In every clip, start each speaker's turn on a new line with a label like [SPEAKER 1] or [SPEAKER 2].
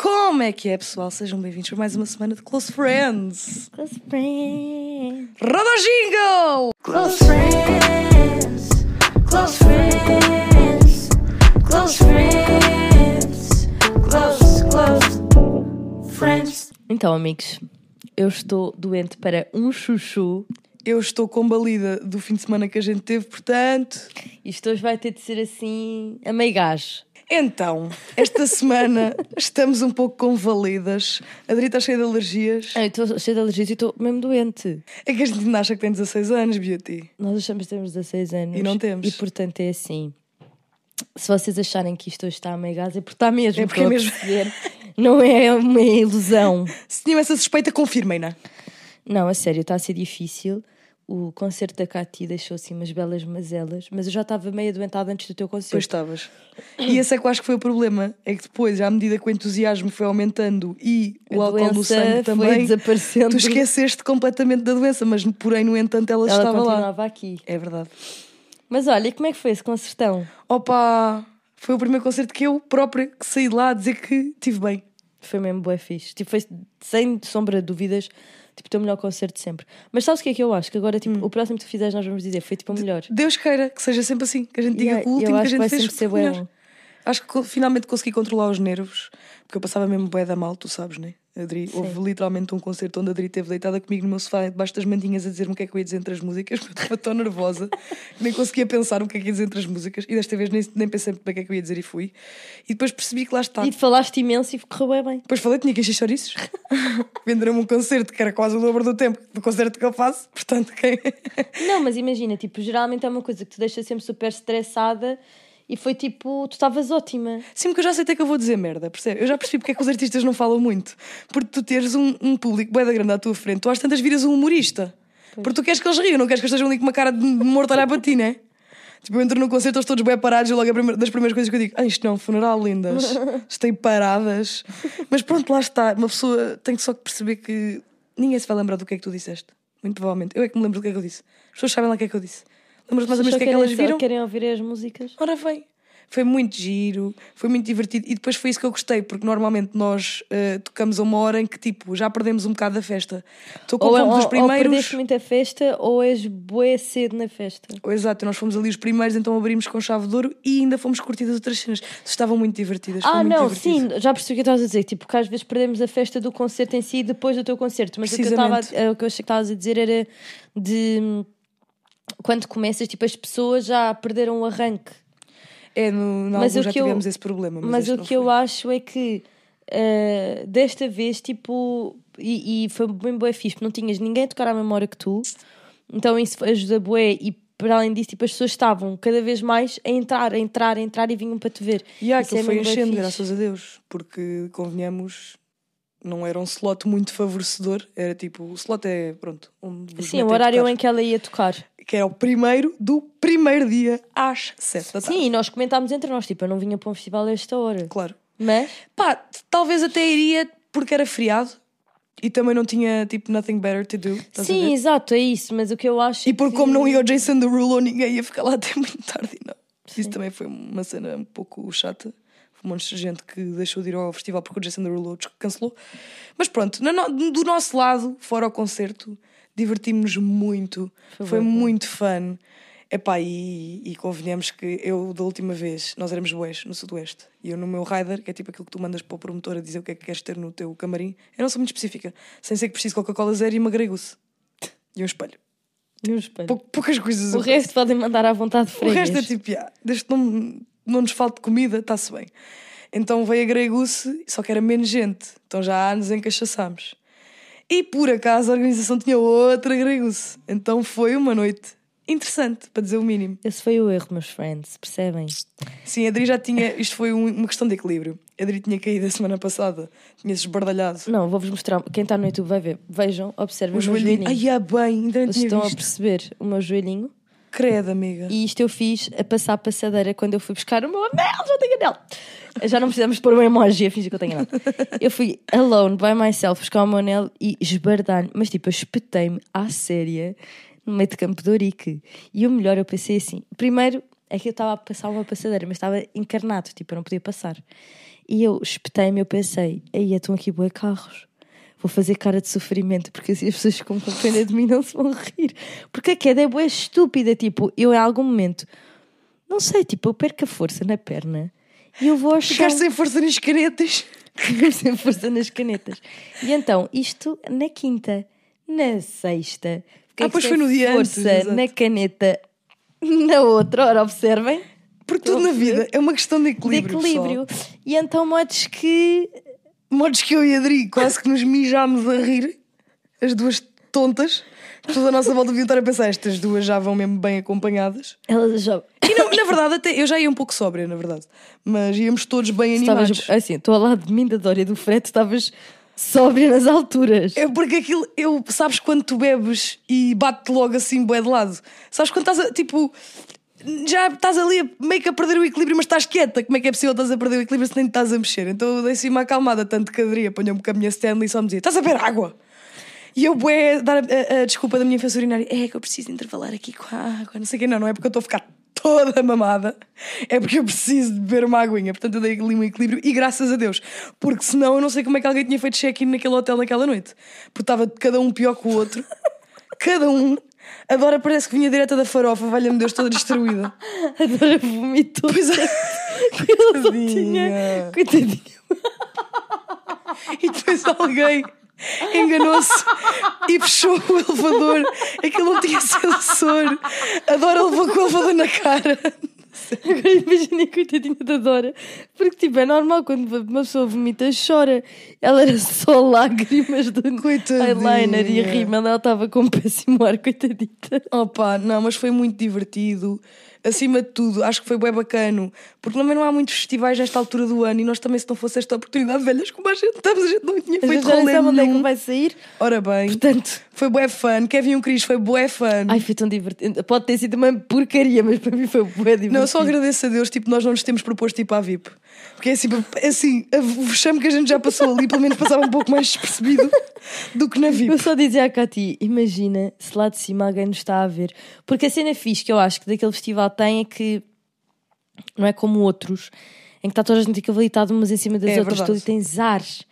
[SPEAKER 1] Como é que é, pessoal? Sejam bem-vindos para mais uma semana de Close Friends.
[SPEAKER 2] Close friends.
[SPEAKER 1] Roda o jingle!
[SPEAKER 2] Close friends. Close friends. Close friends. Close, close friends. Então, amigos, eu estou doente para um chuchu.
[SPEAKER 1] Eu estou combalida do fim de semana que a gente teve, portanto.
[SPEAKER 2] Isto hoje vai ter de ser assim, a meio gás.
[SPEAKER 1] Então, esta semana estamos um pouco convalidas. A Adri está cheia de alergias.
[SPEAKER 2] Ah, Eu estou cheia de alergias e estou mesmo doente.
[SPEAKER 1] É que a gente ainda acha que tem 16 anos, Beauty.
[SPEAKER 2] Nós achamos que temos 16 anos.
[SPEAKER 1] E não temos.
[SPEAKER 2] E portanto é assim. Se vocês acharem que isto hoje está a meio gás, é porque está mesmo.
[SPEAKER 1] É porque é mesmo.
[SPEAKER 2] Não é uma ilusão.
[SPEAKER 1] Se tinham essa suspeita, confirmem-na.
[SPEAKER 2] Não, a sério, está a ser difícil. O concerto da Cati deixou assim umas belas mazelas, mas eu já estava meio adoentada antes do teu
[SPEAKER 1] Pois
[SPEAKER 2] concerto.
[SPEAKER 1] estavas. E esse é que eu acho que foi o problema. É que depois, à medida que o entusiasmo foi aumentando e o
[SPEAKER 2] A
[SPEAKER 1] álcool
[SPEAKER 2] doença
[SPEAKER 1] sangue também,
[SPEAKER 2] desaparecendo.
[SPEAKER 1] tu esqueceste completamente da doença, mas porém, no entanto, ela,
[SPEAKER 2] Ela
[SPEAKER 1] estava lá.
[SPEAKER 2] continuava aqui.
[SPEAKER 1] É verdade.
[SPEAKER 2] Mas olha, como é que foi esse concertão?
[SPEAKER 1] Opa, foi o primeiro concerto que eu própria que saí de lá a dizer que tive bem.
[SPEAKER 2] Foi mesmo bué fixe. Tipo, foi sem sombra de dúvidas, tipo, teu melhor concerto de sempre. Mas sabes o que é que eu acho? Que agora,
[SPEAKER 1] Hum.
[SPEAKER 2] tipo, o próximo que tu fizeres nós vamos dizer foi tipo o melhor.
[SPEAKER 1] Deus queira que seja sempre assim, que a gente diga
[SPEAKER 2] Yeah,
[SPEAKER 1] que o
[SPEAKER 2] eu
[SPEAKER 1] último que a
[SPEAKER 2] acho que
[SPEAKER 1] gente
[SPEAKER 2] vai
[SPEAKER 1] fez
[SPEAKER 2] sempre ser bom.
[SPEAKER 1] Acho que finalmente consegui controlar os nervos, porque eu passava mesmo bué da mal, tu sabes, né? Adri,
[SPEAKER 2] Sim.
[SPEAKER 1] houve literalmente um concerto onde a Adri esteve deitada comigo no meu sofá, debaixo das mantinhas, a dizer-me o que é que eu ia dizer entre as músicas, porque eu estava tão nervosa que nem conseguia pensar o que é que ia dizer entre as músicas, e desta vez nem, nem pensei bem o que é que eu ia dizer e fui. E depois percebi que lá está.
[SPEAKER 2] E falaste imenso e correu bem bem.
[SPEAKER 1] Depois falei, tinha que encher chouriços. Venderam-me um concerto que era quase o dobro do tempo do concerto que eu faço, portanto, quem.
[SPEAKER 2] Não, mas imagina, tipo, geralmente é uma coisa que te deixa sempre super estressada e foi tipo, tu estavas ótima.
[SPEAKER 1] Sim, porque eu já aceitei que eu vou dizer merda, percebe? Eu já percebi porque é que os artistas não falam muito. Porque tu teres um, um público bem da grande à tua frente, tu às tantas viras um humorista. Porque tu queres que eles riam, não queres que eles estejam ali com uma cara de morto a olhar para ti, né? Tipo, eu entro num concerto, eles todos bem parados e logo primeira- das primeiras coisas que eu digo: ah, isto não é funeral, lindas. Estei paradas. Mas pronto, lá está. Uma pessoa tem que só que perceber que ninguém se vai lembrar do que é que tu disseste. Muito provavelmente. Eu é que me lembro do que é que eu disse. As pessoas sabem lá o que é que eu disse. Lembras-te mais ou menos do que é que elas viram?
[SPEAKER 2] querem ouvir as músicas.
[SPEAKER 1] Ora bem, foi muito giro, foi muito divertido e depois foi isso que eu gostei, porque normalmente nós eh, tocamos a uma hora em que tipo já perdemos um bocado da festa. Estou com
[SPEAKER 2] Ou,
[SPEAKER 1] fome
[SPEAKER 2] ou,
[SPEAKER 1] dos
[SPEAKER 2] ou
[SPEAKER 1] primeiros.
[SPEAKER 2] perdeste muita festa ou és bué cedo na festa.
[SPEAKER 1] Oh, Exato, nós fomos ali os primeiros, então abrimos com chave de ouro e ainda fomos curtir as outras cenas. Estavam muito divertidas.
[SPEAKER 2] Ah,
[SPEAKER 1] muito
[SPEAKER 2] não,
[SPEAKER 1] divertido.
[SPEAKER 2] sim, já percebi o que estavas a dizer. Tipo, que às vezes perdemos a festa do concerto em si depois do teu concerto. Mas o que, eu estava a-
[SPEAKER 1] Precisamente.
[SPEAKER 2] o que eu achei que estavas a dizer era de quando começas, tipo, as pessoas já perderam o arranque.
[SPEAKER 1] É, no, no
[SPEAKER 2] Mas
[SPEAKER 1] já
[SPEAKER 2] que eu-
[SPEAKER 1] tivemos esse problema. Mas,
[SPEAKER 2] Mas, o que eu
[SPEAKER 1] foi.
[SPEAKER 2] acho é que eh, desta vez, tipo, e, e foi bem bué fixe, porque não tinhas ninguém a tocar à memória que tu, então isso ajuda bué e para além disso, tipo, as pessoas estavam cada vez mais a entrar, a entrar, a entrar e vinham para te ver.
[SPEAKER 1] E ah,
[SPEAKER 2] Isso
[SPEAKER 1] aquilo
[SPEAKER 2] é
[SPEAKER 1] foi enchendo, graças a Deus, porque convenhamos. Não era um slot muito favorecedor, era tipo, o slot é, pronto, vos
[SPEAKER 2] Sim, o horário em que ela ia tocar.
[SPEAKER 1] Que era o primeiro do primeiro dia às sete da tarde.
[SPEAKER 2] Sim, e nós comentámos entre nós, tipo, eu não vinha para um festival a esta hora.
[SPEAKER 1] Claro.
[SPEAKER 2] Mas,
[SPEAKER 1] Pá, talvez até iria porque era feriado e também não tinha tipo nothing better to do.
[SPEAKER 2] sim, exato, é isso, mas o que eu acho
[SPEAKER 1] E
[SPEAKER 2] é
[SPEAKER 1] porque
[SPEAKER 2] que...
[SPEAKER 1] como não ia o Jason Derulo, ninguém ia ficar lá até muito tarde. Não. Isso também foi uma cena um pouco chata. Foi um monte de gente que deixou de ir ao festival porque o Jason Derulo cancelou. Mas pronto, no- do nosso lado, fora o concerto, divertimos-nos muito.
[SPEAKER 2] Foi
[SPEAKER 1] Foi, muito fun. Epá, e, e convenhamos que eu, da última vez, nós éramos boés no Sudoeste. E eu no meu rider, que é tipo aquilo que tu mandas para o promotor a dizer o que é que queres ter no teu camarim, eu não sou muito específica. Sem ser que preciso de Coca-Cola zero e uma Grey Goose. E um espelho.
[SPEAKER 2] E um espelho.
[SPEAKER 1] Pou- poucas coisas.
[SPEAKER 2] O resto podem mandar à vontade
[SPEAKER 1] o
[SPEAKER 2] freguês.
[SPEAKER 1] resto é tipo, yeah, desde que não, não nos falte comida, está-se bem. Então veio a Grey Goose, só que era menos gente. Então já há anos em que achaçámos. E por acaso a organização tinha outra Grey Goose. Então foi uma noite interessante, para dizer o mínimo.
[SPEAKER 2] Esse foi o erro, meus friends, percebem?
[SPEAKER 1] Sim, a Adri já tinha. Isto foi um- uma questão de equilíbrio. A Adri tinha caído a semana passada, tinha-se esbardalhado.
[SPEAKER 2] Não, vou-vos mostrar. Quem está no YouTube vai ver. Vejam, observem
[SPEAKER 1] O
[SPEAKER 2] o meu
[SPEAKER 1] joelhinho.
[SPEAKER 2] joelhinho.
[SPEAKER 1] Ai, ah, bem, ainda não
[SPEAKER 2] Vocês estão a
[SPEAKER 1] visto.
[SPEAKER 2] perceber o meu joelhinho.
[SPEAKER 1] Credo, amiga.
[SPEAKER 2] E isto eu fiz a passar a passadeira quando eu fui buscar o meu anel. Já tenho anel. Já não precisamos pôr um emoji a fingir que eu tenho anel. Eu fui alone, by myself, buscar o meu anel e esbardalho. Mas tipo, eu espetei-me à séria no meio de Campo de Ourique. E o melhor, eu pensei assim: primeiro é que eu estava a passar uma passadeira, mas estava encarnado, tipo, eu não podia passar. E eu espetei-me, eu pensei, aí estão aqui bué carros. Vou fazer cara de sofrimento, porque assim as pessoas ficam com pena de mim não se vão rir. Porque a queda é bué estúpida, tipo, eu em algum momento, não sei, tipo, eu perco a força na perna e eu vou ao chão.
[SPEAKER 1] Ficaste sem força nas canetas.
[SPEAKER 2] Tive sem força nas canetas. E então, isto na quinta, na sexta. fiquei
[SPEAKER 1] Ah, pois foi no dia antes,
[SPEAKER 2] Força na caneta, na outra, ora, observem.
[SPEAKER 1] Porque tudo na vida é uma questão de
[SPEAKER 2] De
[SPEAKER 1] equilíbrio.
[SPEAKER 2] equilíbrio. E então, modos que.
[SPEAKER 1] Modos que eu e a Adri quase que nos mijámos a rir, as duas tontas. As pessoas à nossa volta deviam estar a pensar, estas duas já vão mesmo bem acompanhadas.
[SPEAKER 2] Elas já.
[SPEAKER 1] E na, na verdade, até eu já ia um pouco sóbria, na verdade. Mas íamos todos bem
[SPEAKER 2] Estavas,
[SPEAKER 1] animados.
[SPEAKER 2] assim, estou ao lado de mim, da Dória do Fred, estavas sóbria nas alturas.
[SPEAKER 1] É porque aquilo, eu, sabes quando tu bebes e bate logo assim, bué de lado? Sabes quando estás a, tipo, já estás ali meio que a perder o equilíbrio, mas estás quieta. Como é que é possível estás a perder o equilíbrio se nem estás a mexer? Então eu dei-se uma acalmada, tanto que a Adri apanhou-me com a minha Stanley e só me dizia: estás a beber água? E eu, bué, dar a, a- a desculpa da minha infância urinária: é que eu preciso intervalar aqui com a água. Não sei o que, não, não é porque eu estou a ficar toda mamada, é porque eu preciso de beber uma aguinha. Portanto, eu dei ali um equilíbrio e graças a Deus, porque senão eu não sei como é que alguém tinha feito check-in naquele hotel naquela noite, porque estava cada um pior que o outro, cada um. A Dora parece que vinha direta da farofa, valha-me Deus, toda destruída.
[SPEAKER 2] A Dora vomitou.
[SPEAKER 1] Pois é.
[SPEAKER 2] Ela só tinha.
[SPEAKER 1] Coitadinha. E depois alguém enganou-se e fechou o elevador. Aquilo não tinha sensor. A Dora levou com o elevador na cara.
[SPEAKER 2] Agora imagina a coitadinha da Dora. Porque, tipo, é normal quando uma pessoa vomita, chora. Ela era só lágrimas do
[SPEAKER 1] Coitadinha.
[SPEAKER 2] eyeliner e a rímel. Ela estava com um péssimo ar, coitadita.
[SPEAKER 1] Opa, não, mas foi muito divertido. Acima de tudo, acho que foi bem bacano. Porque também não há muitos festivais nesta altura do ano e nós também, se não fosse esta oportunidade, velhas como a gente estamos, a gente não tinha feito rolê
[SPEAKER 2] sabe onde é que
[SPEAKER 1] nenhum.
[SPEAKER 2] vai sair.
[SPEAKER 1] Ora bem,
[SPEAKER 2] Portanto,
[SPEAKER 1] foi bué fun. Kevin e o Cris foi bué fun.
[SPEAKER 2] ai, foi tão divertido. Pode ter sido uma porcaria, mas para mim foi bué divertido.
[SPEAKER 1] Não, eu só agradeço a Deus, tipo, nós não nos temos proposto para a VIP. Porque é assim, assim o vexame que a gente já passou ali, pelo menos passava um pouco mais despercebido do que na VIP.
[SPEAKER 2] Eu só dizia à Cati, imagina se lá de cima alguém nos está a ver. Porque a cena fixe que eu acho que daquele festival tem é que não é como outros, em que está toda a gente habilitada umas em cima das
[SPEAKER 1] É
[SPEAKER 2] outras,
[SPEAKER 1] verdade.
[SPEAKER 2] tudo e tens ares.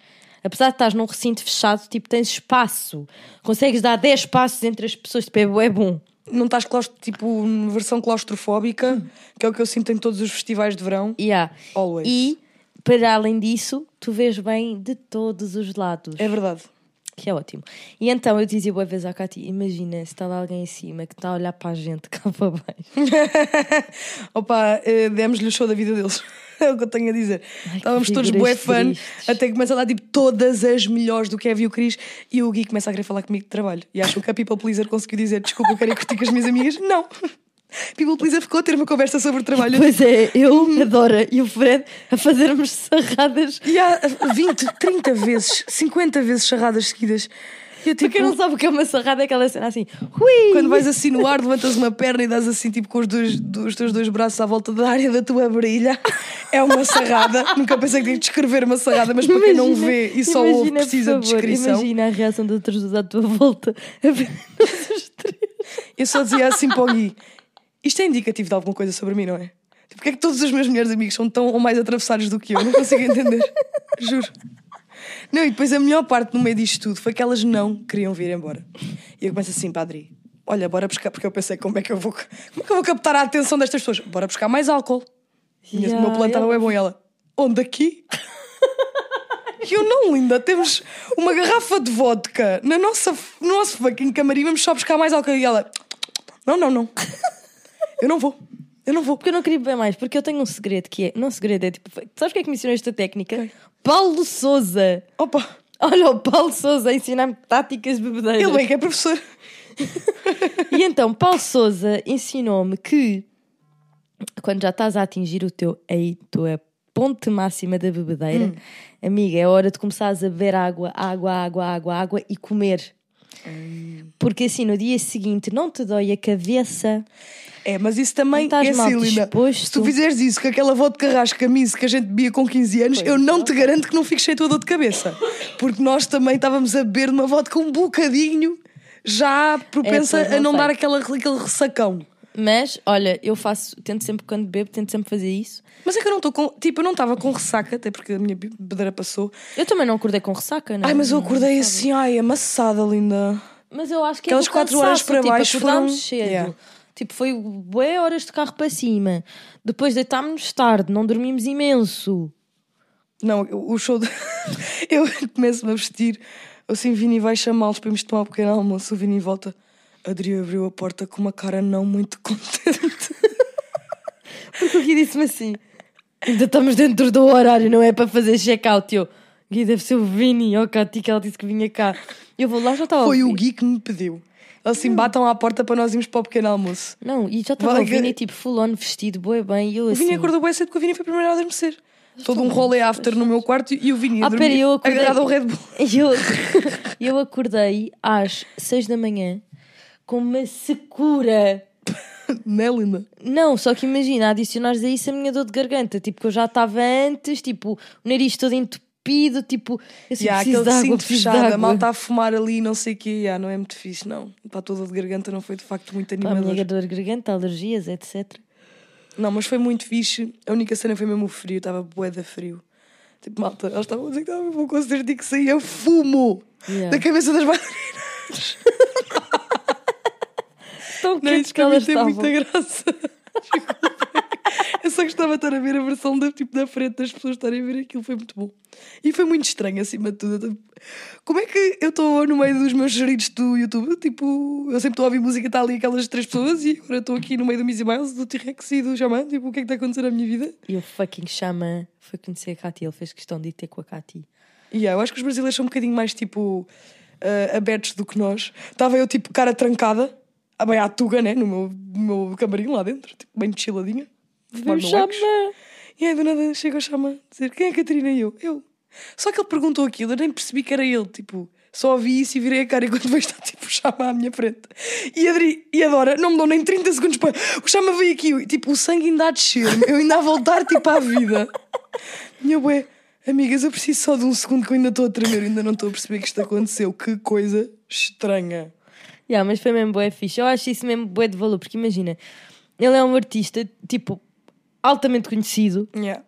[SPEAKER 2] Apesar de estás num recinto fechado, tipo, tens espaço. Consegues dar 10 passos entre as pessoas, tipo, é bom.
[SPEAKER 1] Não estás, claustro, tipo, versão claustrofóbica, que é o que eu sinto em todos os festivais de verão.
[SPEAKER 2] Yeah.
[SPEAKER 1] Always.
[SPEAKER 2] E, para além disso, tu vês bem de todos os lados.
[SPEAKER 1] É verdade.
[SPEAKER 2] Que é ótimo. E então eu dizia boa vez à Cati: imagina se está lá alguém em cima que está a olhar para a gente cá para baixo.
[SPEAKER 1] Opa, eh, demos-lhe o show da vida deles. É o que eu tenho a dizer.
[SPEAKER 2] Ai,
[SPEAKER 1] Estávamos todos bué fã, até que começa a dar tipo todas as melhores do Kevin e o Cris e o Gui começa a querer falar comigo de trabalho. E acham que a People Pleaser conseguiu dizer desculpa, eu quero ir curtir com as minhas amigas. Não. People Pleaser ficou a ter uma conversa sobre trabalho.
[SPEAKER 2] Pois é, eu, a Dora e o Fred a fazermos sarradas.
[SPEAKER 1] E há 20, 30 vezes, 50 vezes charradas seguidas. Eu, tipo,
[SPEAKER 2] quem não sabe o que é uma sarrada, é aquela cena assim!
[SPEAKER 1] Quando vais assim no ar, levantas uma perna e dás assim, tipo, com os, dois, dos teus dois braços à volta da área da tua brilha. É uma sarrada. Nunca pensei que tinha de descrever uma sarrada, mas para quem não vê e só ouve,
[SPEAKER 2] imagina, por
[SPEAKER 1] precisa de
[SPEAKER 2] favor,
[SPEAKER 1] descrição.
[SPEAKER 2] Imagina a reação de pessoas à tua volta a ver os três.
[SPEAKER 1] Eu só dizia assim para o Gui: isto é indicativo de alguma coisa sobre mim, não é? Tipo, Porque é que todos os meus melhores amigos são tão ou mais atravessados do que eu? Não consigo entender. Juro. Não, e depois a melhor parte no meio disto tudo foi que elas não queriam vir embora. E eu começo assim, padre, olha, bora buscar, porque eu pensei, como é que eu vou, como é que eu vou captar a atenção destas pessoas? Bora buscar mais álcool. E o
[SPEAKER 2] Yeah,
[SPEAKER 1] meu estava
[SPEAKER 2] ela-
[SPEAKER 1] bem bom e ela, onde aqui? E eu não, linda, temos uma garrafa de vodka na nossa, no nosso fucking camarim, vamos só buscar mais álcool. E ela, não, não, não. Eu não vou. Eu não vou.
[SPEAKER 2] Porque eu não queria beber mais, porque eu tenho um segredo que é. Não, segredo é tipo. Sabes quem é que me ensinou esta técnica? Paulo Souza.
[SPEAKER 1] Opa,
[SPEAKER 2] Olha, o Paulo Souza a ensinar-me táticas de bebedeiras.
[SPEAKER 1] ele bem que é professor.
[SPEAKER 2] E então, Paulo Souza ensinou-me que quando já estás a atingir o teu aí, tua ponte máxima da bebedeira, amiga, é hora de começares a beber água, água, água, água, água e comer. Porque assim, no dia seguinte, não te dói a cabeça.
[SPEAKER 1] É, mas isso também
[SPEAKER 2] Não estás
[SPEAKER 1] é
[SPEAKER 2] mal
[SPEAKER 1] assim,
[SPEAKER 2] disposto.
[SPEAKER 1] Se tu fizeres isso com aquela vodka rasca miso que a gente bebia com 15 anos, eu não te garanto que não fiques cheio de dor de cabeça. Porque nós também estávamos a beber uma vodka um bocadinho já propensa
[SPEAKER 2] É, pois,
[SPEAKER 1] a
[SPEAKER 2] não
[SPEAKER 1] não
[SPEAKER 2] sei.
[SPEAKER 1] dar aquela, aquele ressacão.
[SPEAKER 2] Mas, olha, eu faço, tento sempre quando bebo, tento sempre fazer isso.
[SPEAKER 1] Mas é que eu não estou com. Tipo, eu não estava com ressaca, até porque a minha bebedeira passou.
[SPEAKER 2] Eu também não acordei com ressaca, não é?
[SPEAKER 1] Ai, mas eu
[SPEAKER 2] Não,
[SPEAKER 1] acordei
[SPEAKER 2] não
[SPEAKER 1] assim, ai, amassada, linda.
[SPEAKER 2] Mas eu acho que
[SPEAKER 1] Aquelas
[SPEAKER 2] é
[SPEAKER 1] quatro horas para
[SPEAKER 2] tipo,
[SPEAKER 1] baixo foram-
[SPEAKER 2] cedo.
[SPEAKER 1] Yeah.
[SPEAKER 2] Tipo, foi bué horas de carro para cima. Depois deitámos tarde, não dormimos imenso.
[SPEAKER 1] Não, o o show. De... eu começo-me a vestir. Assim, Vini vai chamá-los para irmos tomar um pequeno almoço. O Vini volta. Adri abriu a porta com uma cara não muito contente.
[SPEAKER 2] Porque o Gui disse-me assim: ainda estamos dentro do horário, não é para fazer check-out. Eu, Gui, deve ser o Vini, ou Cati, que ela disse que vinha cá. Eu vou lá, já estava a
[SPEAKER 1] Foi o. Gui que me pediu. Assim, batam à porta para nós irmos para o pequeno almoço.
[SPEAKER 2] Não, e já estava o Vini, tipo, full on vestido, bué bem. E eu
[SPEAKER 1] O
[SPEAKER 2] assim.
[SPEAKER 1] Vini acordou bem cedo porque o Vini foi primeiro a adormecer. Todo um rolê after no meu quarto e o Vini a
[SPEAKER 2] Ah,
[SPEAKER 1] dormir,
[SPEAKER 2] pera, eu acordei.
[SPEAKER 1] agarrado ao Red Bull.
[SPEAKER 2] Eu, eu acordei às 6 da manhã com uma secura.
[SPEAKER 1] Não é, linda?
[SPEAKER 2] Não, só que imagina, adicionares a isso a minha dor de garganta. Tipo, que eu já estava antes, tipo, o nariz todo entupido, tipo, assim,
[SPEAKER 1] Yeah,
[SPEAKER 2] preciso
[SPEAKER 1] aquele
[SPEAKER 2] de água, preciso de
[SPEAKER 1] fechado, a
[SPEAKER 2] água.
[SPEAKER 1] malta a fumar ali, não sei o quê. Yeah, não é muito fixe, não. Para toda de garganta não foi de facto muito
[SPEAKER 2] Pá, a
[SPEAKER 1] animador.
[SPEAKER 2] minha dor de garganta, alergias, etc.
[SPEAKER 1] Não, mas foi muito fixe. A única cena foi mesmo o frio, estava de frio. Tipo, malta, eles estavam a dizer que estava mesmo um concerto e que saía fumo
[SPEAKER 2] Yeah.
[SPEAKER 1] da cabeça das bailarinas.
[SPEAKER 2] Tão
[SPEAKER 1] Não,
[SPEAKER 2] quentes que elas estavam.
[SPEAKER 1] muita graça. Eu só gostava de estar a ver a versão da, tipo, da frente das pessoas estarem a ver aquilo, foi muito bom. E foi muito estranho, acima de tudo. Como é que eu estou no meio dos meus geridos do YouTube? Tipo, eu sempre estou a ouvir música, está ali aquelas três pessoas e agora estou aqui no meio do Mizzy Miles, do T-Rex e do Xamã. Tipo, o que é que está a acontecer na minha vida?
[SPEAKER 2] E o fucking chama foi conhecer a Cati, ele fez questão de ir ter com a Cati.
[SPEAKER 1] E yeah, eu acho que os brasileiros são um bocadinho mais tipo ah, abertos do que nós. Estava eu tipo cara trancada, bem à tuga, né? No meu, no meu camarim lá dentro, tipo, bem chiladinha. wax.
[SPEAKER 2] chama?
[SPEAKER 1] E aí do nada chega o Chama a dizer quem é a Catarina e eu? Eu. Só que ele perguntou aquilo, eu nem percebi que era ele, tipo, só ouvi isso e virei a cara enquanto vejo estar tipo o Chama à minha frente. E Adri e a Dora não me dão nem 30 segundos para. O Chama veio aqui, e, tipo, o sangue ainda a descer, eu ainda a voltar tipo à vida. E eu, ué, amigas, eu preciso só de um segundo que eu ainda estou a tremer, ainda não estou a perceber que isto aconteceu. Que coisa estranha.
[SPEAKER 2] Yeah, mas foi mesmo bué fixe. Eu acho isso mesmo bué de valor, porque imagina, ele é um artista, tipo, altamente conhecido,
[SPEAKER 1] Yeah.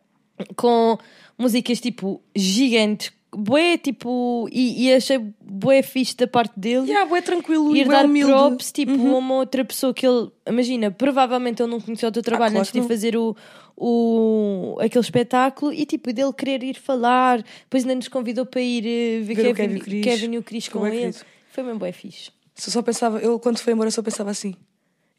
[SPEAKER 2] com músicas, tipo, gigantes, bué, tipo, e, e achei bué fixe da parte dele.
[SPEAKER 1] Yeah, é tranquilo
[SPEAKER 2] Ir
[SPEAKER 1] bué
[SPEAKER 2] dar
[SPEAKER 1] humilde. Uhum.
[SPEAKER 2] props, tipo, a uma outra pessoa que ele, imagina, provavelmente ele não conheceu o teu trabalho
[SPEAKER 1] claro
[SPEAKER 2] antes de fazer o, o, aquele espetáculo e, tipo, dele querer ir falar, depois ainda nos convidou para ir eh, ver,
[SPEAKER 1] Ver o
[SPEAKER 2] Kevin,
[SPEAKER 1] Kevin Cris.
[SPEAKER 2] Kevin e o Cris com
[SPEAKER 1] bué
[SPEAKER 2] ele.
[SPEAKER 1] querido.
[SPEAKER 2] Foi mesmo bué fixe.
[SPEAKER 1] Eu só pensava, eu quando foi embora só pensava assim.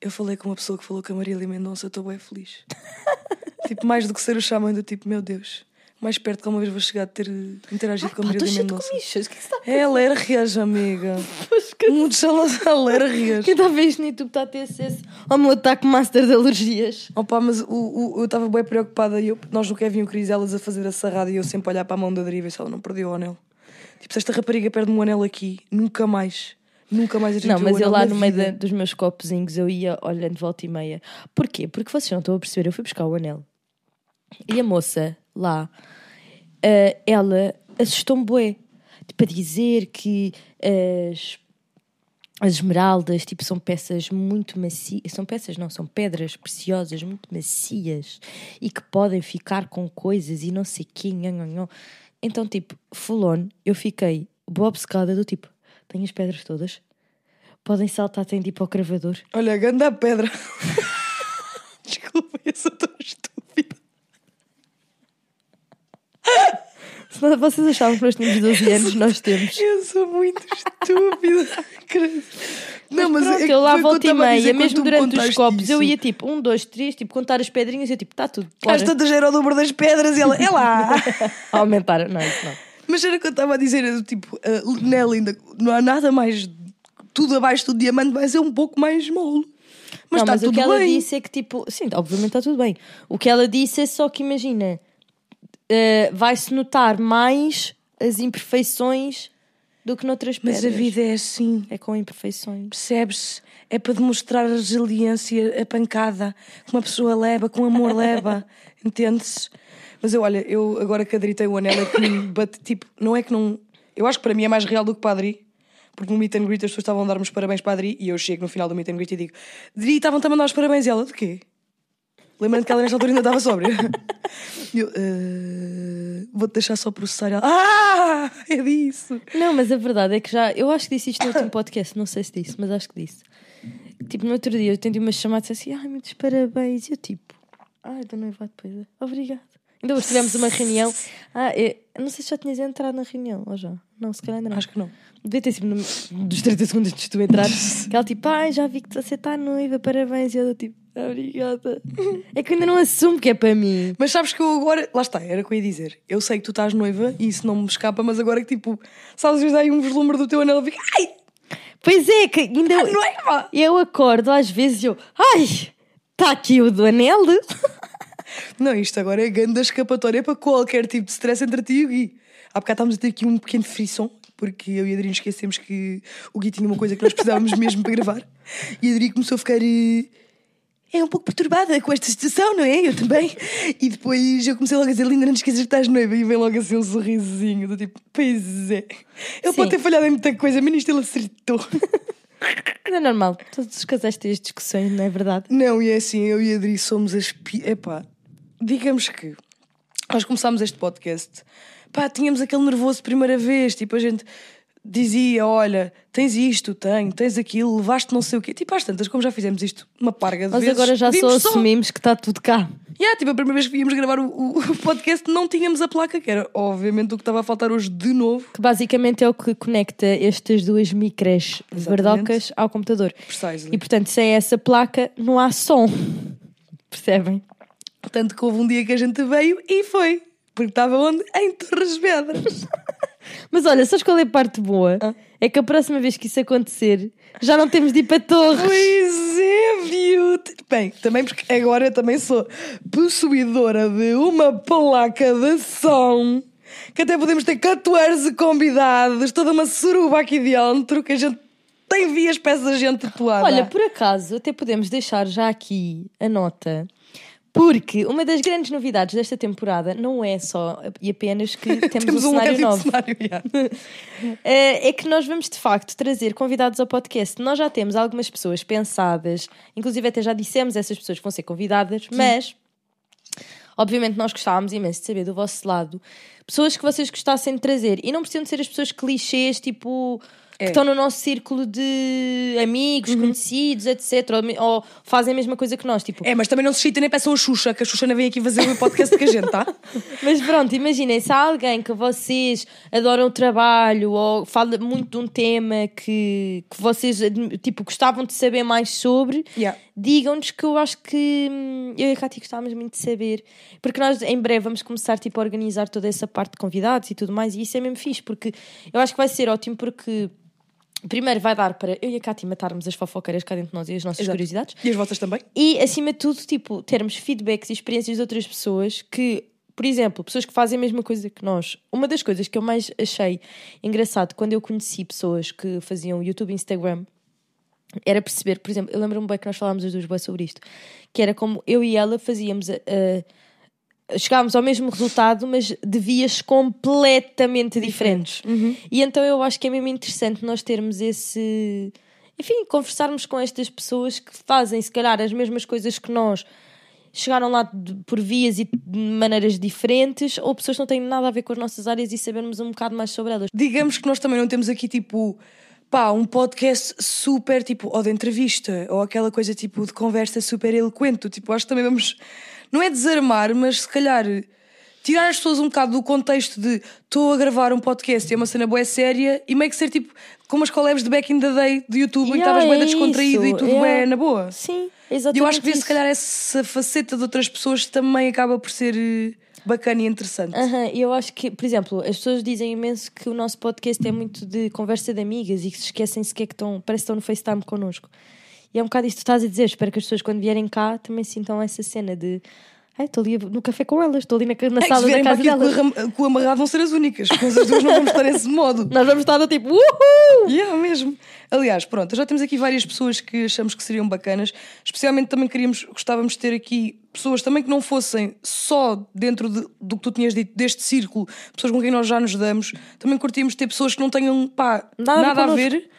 [SPEAKER 1] Eu falei com uma pessoa que falou com a Marília Mendonça, estou bem feliz. tipo, mais do que ser o xamã do tipo, meu Deus, mais perto que uma vez vou chegar de ter interagido com a Marília Mendonça.
[SPEAKER 2] comichas. Que é que está a
[SPEAKER 1] Ela era rias, amiga. Muito ela era rias.
[SPEAKER 2] Quem está a ver isto no YouTube está a ter acesso ao meu ataque master de alergias.
[SPEAKER 1] Opa, mas o, o- eu estava bem preocupada e eu, nós no Kevin e o Cris, elas a fazer a sarrada e eu sempre a olhar para a mão da deriva e se ela não perdeu o anel. Tipo, se esta rapariga perde-me um anel aqui, nunca mais, nunca mais a gente
[SPEAKER 2] Não, mas eu lá no meio da- dos meus copozinhos eu ia olhando de volta e meia. Porquê? Porque vocês não estão a perceber. Eu fui buscar o anel e a moça lá, eh, ela assustou-me bué. Tipo, a dizer que as, as esmeraldas tipo, são peças muito macias. São peças, não, são pedras preciosas, muito macias e que podem ficar com coisas e não sei quê. nhon. Então, tipo, full on, eu fiquei boa obcecada do tipo, tenho as pedras todas. Podem saltar, tem de ir para o cravador.
[SPEAKER 1] Olha, ganda pedra. Desculpa, eu sou tão estúpida.
[SPEAKER 2] Se não- vocês achavam que nós tínhamos 12 anos, nós temos.
[SPEAKER 1] Eu sou muito estúpida. credo. Não, mas,
[SPEAKER 2] Pronto,
[SPEAKER 1] é que
[SPEAKER 2] eu lá
[SPEAKER 1] foi o que eu
[SPEAKER 2] volta e
[SPEAKER 1] estava a dizer
[SPEAKER 2] meia,
[SPEAKER 1] quando
[SPEAKER 2] mesmo
[SPEAKER 1] tu me
[SPEAKER 2] durante os
[SPEAKER 1] contaste
[SPEAKER 2] copos, eu
[SPEAKER 1] isso.
[SPEAKER 2] ia tipo um, dois, três, tipo contar as pedrinhas, eu tipo, está tudo.
[SPEAKER 1] Às
[SPEAKER 2] Bora.
[SPEAKER 1] tantas era o dobro das pedras e ela, é lá.
[SPEAKER 2] Aumentar, não, isso não.
[SPEAKER 1] Mas era o que eu estava a dizer, era do tipo, uh, linda, não há nada mais, tudo abaixo do diamante vai ser um pouco mais mole. Mas
[SPEAKER 2] não,
[SPEAKER 1] está
[SPEAKER 2] mas
[SPEAKER 1] tudo
[SPEAKER 2] o que ela
[SPEAKER 1] bem.
[SPEAKER 2] disse é que tipo, sim, obviamente está tudo bem. O que ela disse é só que imagina, eh, vai-se notar mais as imperfeições do que noutras pedras.
[SPEAKER 1] Mas a vida é assim,
[SPEAKER 2] é com imperfeições.
[SPEAKER 1] percebes? É para demonstrar a resiliência, a pancada que uma pessoa leva, com amor leva, entende-se? Mas eu, olha, eu agora que adritei o anel é que me bate, tipo, não é que não. Eu acho que para mim é mais real do que Adri, Porque no meet and greet as pessoas estavam a dar-me os parabéns para a Adri e eu chego no final do meet and greet e digo: Adri, estavam-te a mandar os parabéns e ela, de quê? Lembrando que ela nesta altura ainda estava sóbria. Eu, "Ah, vou-te deixar só processar ela. Ah, é disso.
[SPEAKER 2] Não, mas a verdade é que já. Eu acho que disse isto no último podcast, não sei se disse, mas acho que disse. Tipo, no outro dia eu tendi uma chamada assim: ai, muitos parabéns. E eu, tipo, ai, da noivado, pois é. Ainda hoje tivemos uma reunião. Ah, eu, eu não sei se já tinhas entrado na reunião, ou já? Não, se calhar ainda não.
[SPEAKER 1] Acho que não.
[SPEAKER 2] Devia ter sido no, dos 30 segundos antes de tu entrar. que ela tipo, ai, já vi que você está noiva, parabéns. E eu tipo, obrigada. É que eu ainda não assumo que é para mim.
[SPEAKER 1] Mas sabes que eu agora. Lá está, era o que eu ia dizer. Eu sei que tu estás noiva e isso não me escapa, mas agora que tipo, sabes, às vezes dá aí um vislumbre do teu anel e fico, ai,
[SPEAKER 2] Pois é, que ainda eu,
[SPEAKER 1] noiva!
[SPEAKER 2] eu acordo às vezes e eu, ai, está aqui o do anel.
[SPEAKER 1] Não, isto agora é grande escapatória para qualquer tipo de stress entre ti e o Gui. Há bocado estávamos a ter aqui um pequeno frisson, porque eu e a Adri esquecemos que o Gui tinha uma coisa que nós precisávamos mesmo para gravar. E a Adri começou a ficar. eh, É um pouco perturbada com esta situação, não é? Eu também. E depois eu comecei logo a dizer: Linda, não te esqueças que estás noiva. E vem logo assim um sorrisozinho, do tipo: Pois é. Ele
[SPEAKER 2] Sim.
[SPEAKER 1] pode ter falhado em muita coisa, mas nisto ele acertou.
[SPEAKER 2] Não é normal, todos os casais têm as discussões, não é verdade?
[SPEAKER 1] Não, e é assim, eu e a Adri somos as. pi- Epá, digamos que nós começámos este podcast, pá, tínhamos aquele nervoso primeira vez, tipo, a gente dizia: Olha, tens isto, tenho, tens aquilo, levaste não sei o quê. Tipo, às tantas, como já fizemos isto uma parga de
[SPEAKER 2] Nós
[SPEAKER 1] vezes.
[SPEAKER 2] agora já só assumimos que está tudo cá.
[SPEAKER 1] Yeah, tipo, a primeira vez que íamos gravar o, o- o podcast, não tínhamos a placa, que era obviamente o que estava a faltar hoje de novo.
[SPEAKER 2] Que basicamente é o que conecta estas duas micras verdocas ao computador.
[SPEAKER 1] Precisely.
[SPEAKER 2] E portanto, sem essa placa, não há som. Percebem?
[SPEAKER 1] Tanto que houve um dia que a gente veio e foi. Porque estava onde? Em Torres Vedras.
[SPEAKER 2] Mas olha, sabes qual é a parte boa?
[SPEAKER 1] Ah.
[SPEAKER 2] É que a próxima vez que isso acontecer, já não temos de ir para Torres.
[SPEAKER 1] Pois é, viu? Bem, também porque agora eu também sou possuidora de uma placa de som que até podemos ter 14 convidados, toda uma suruba aqui dentro que a gente tem vias peças a gente tatuada.
[SPEAKER 2] Olha, por acaso, até podemos deixar já aqui a nota. Porque uma das grandes novidades desta temporada não é só e apenas que temos,
[SPEAKER 1] temos
[SPEAKER 2] um
[SPEAKER 1] um
[SPEAKER 2] cenário
[SPEAKER 1] heavy
[SPEAKER 2] novo.
[SPEAKER 1] cenário, yeah.
[SPEAKER 2] É é que nós vamos de facto trazer convidados ao podcast. Nós já temos algumas pessoas pensadas, inclusive até já dissemos essas pessoas que vão ser convidadas, mas obviamente nós gostávamos imenso de saber do vosso lado pessoas que vocês gostassem de trazer e não precisam de ser as pessoas clichês, tipo. Que
[SPEAKER 1] É.
[SPEAKER 2] estão no nosso círculo de amigos, conhecidos, etc. Ou, ou fazem a mesma coisa que nós. Tipo,
[SPEAKER 1] É, mas também não se chitem nem peçam a Xuxa, que a Xuxa não vem aqui fazer o podcast com a gente, tá?
[SPEAKER 2] Mas pronto, imaginem, se há alguém que vocês adoram o trabalho ou fala muito de um tema que, que vocês tipo, gostavam de saber mais sobre,
[SPEAKER 1] Yeah.
[SPEAKER 2] digam-nos que eu acho que hum, eu e a Cátia gostávamos muito de saber. Porque nós em breve vamos começar tipo, a organizar toda essa parte de convidados e tudo mais, e isso é mesmo fixe, porque eu acho que vai ser ótimo porque. Primeiro vai dar para eu e a Cátia matarmos as fofoqueiras cá dentro de nós e as nossas
[SPEAKER 1] Exato.
[SPEAKER 2] curiosidades.
[SPEAKER 1] E as vossas também?
[SPEAKER 2] E, acima de tudo, tipo, termos feedbacks e experiências de outras pessoas que, por exemplo, pessoas que fazem a mesma coisa que nós. Uma das coisas que eu mais achei engraçado quando eu conheci pessoas que faziam YouTube e Instagram era perceber, por exemplo, eu lembro-me bem que nós falámos as duas bem sobre isto, que era como eu e ela fazíamos a. a- Chegámos ao mesmo resultado, mas de vias completamente diferentes. E então eu acho que é mesmo interessante nós termos esse. Enfim, conversarmos com estas pessoas que fazem, se calhar, as mesmas coisas que nós, chegaram lá de- por vias e de maneiras diferentes, ou pessoas que não têm nada a ver com as nossas áreas e sabermos um bocado mais sobre elas.
[SPEAKER 1] Digamos que nós também não temos aqui tipo. Pá, um podcast super tipo, ou de entrevista, ou aquela coisa tipo de conversa super eloquente. Tipo, acho que também vamos. Não é desarmar, mas se calhar tirar as pessoas um bocado do contexto de estou a gravar um podcast e é uma cena boa séria e meio que ser tipo como as collabs de back in the day do YouTube em que
[SPEAKER 2] Yeah,
[SPEAKER 1] estavas bem
[SPEAKER 2] é
[SPEAKER 1] descontraído e
[SPEAKER 2] isso,
[SPEAKER 1] tudo
[SPEAKER 2] yeah.
[SPEAKER 1] é na boa.
[SPEAKER 2] Sim,
[SPEAKER 1] E
[SPEAKER 2] exatamente.
[SPEAKER 1] eu acho que ver se
[SPEAKER 2] isso.
[SPEAKER 1] calhar essa faceta de outras pessoas também acaba por ser eh, bacana e interessante.
[SPEAKER 2] E eu acho que, por exemplo, as pessoas dizem imenso que o nosso podcast é muito de conversa de amigas e que se esquecem sequer que estão, parece que estão no FaceTime connosco. E é um bocado isto que tu estás a dizer. Espero que as pessoas, quando vierem cá, também sintam essa cena de estou ali no café com elas, estou ali na, na
[SPEAKER 1] É
[SPEAKER 2] sala da casa delas.
[SPEAKER 1] com, o amarrado vão ser as únicas. Nós as duas não vamos estar nesse modo.
[SPEAKER 2] Nós vamos estar do tipo, uhul!
[SPEAKER 1] Yeah, mesmo. Aliás, pronto, já temos aqui várias pessoas que achamos que seriam bacanas. Especialmente também queríamos, gostávamos de ter aqui pessoas também que não fossem só dentro de- do que tu tinhas dito, deste círculo, pessoas com quem nós já nos damos. Também curtíamos ter pessoas que não tenham pá,
[SPEAKER 2] Nada
[SPEAKER 1] nada, a ver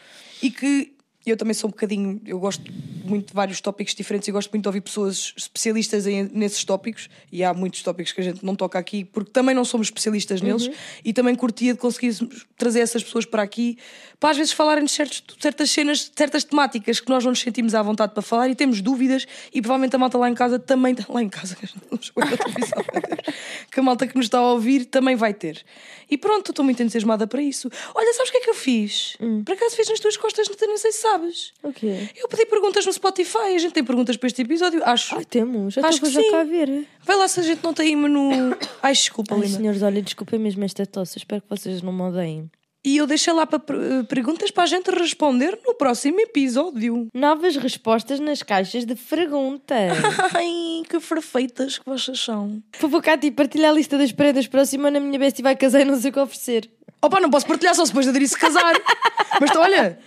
[SPEAKER 1] e que eu também sou um bocadinho, eu gosto muito de vários tópicos diferentes e gosto muito de ouvir pessoas especialistas em- nesses tópicos e há muitos tópicos que a gente não toca aqui porque também não somos especialistas neles
[SPEAKER 2] Uhum.
[SPEAKER 1] e também curtia de conseguir trazer essas pessoas para aqui para às vezes falarem de certos- certas cenas, certas temáticas que nós não nos sentimos à vontade para falar e temos dúvidas e provavelmente a malta lá em casa também, lá em casa, que a que malta que nos está a ouvir também vai ter. E pronto, estou muito entusiasmada para isso. Olha, sabes o que é que eu fiz?
[SPEAKER 2] Hum.
[SPEAKER 1] Por acaso fiz nas tuas costas, não sei se sabes.
[SPEAKER 2] O quê?
[SPEAKER 1] Eu pedi perguntas no Spotify, a gente tem perguntas para este episódio, acho.
[SPEAKER 2] Ai, temos, já
[SPEAKER 1] Acho que
[SPEAKER 2] já
[SPEAKER 1] sim.
[SPEAKER 2] cá a ver.
[SPEAKER 1] Vai lá se a gente não tem no. Ai, desculpa,
[SPEAKER 2] Ai,
[SPEAKER 1] Lina.
[SPEAKER 2] senhores, olha, desculpa mesmo esta tosse, espero que vocês não me odeiem.
[SPEAKER 1] E eu deixei lá para per- perguntas para a gente responder no próximo episódio.
[SPEAKER 2] Novas respostas nas caixas de perguntas.
[SPEAKER 1] Ai, que perfeitas que vocês são.
[SPEAKER 2] Vou cá tipo, partilhar a lista das prendas para a semana, a minha bestie vai casar e não sei o que oferecer.
[SPEAKER 1] Opa, não posso partilhar só depois de aderir se casar. Mas então, olha,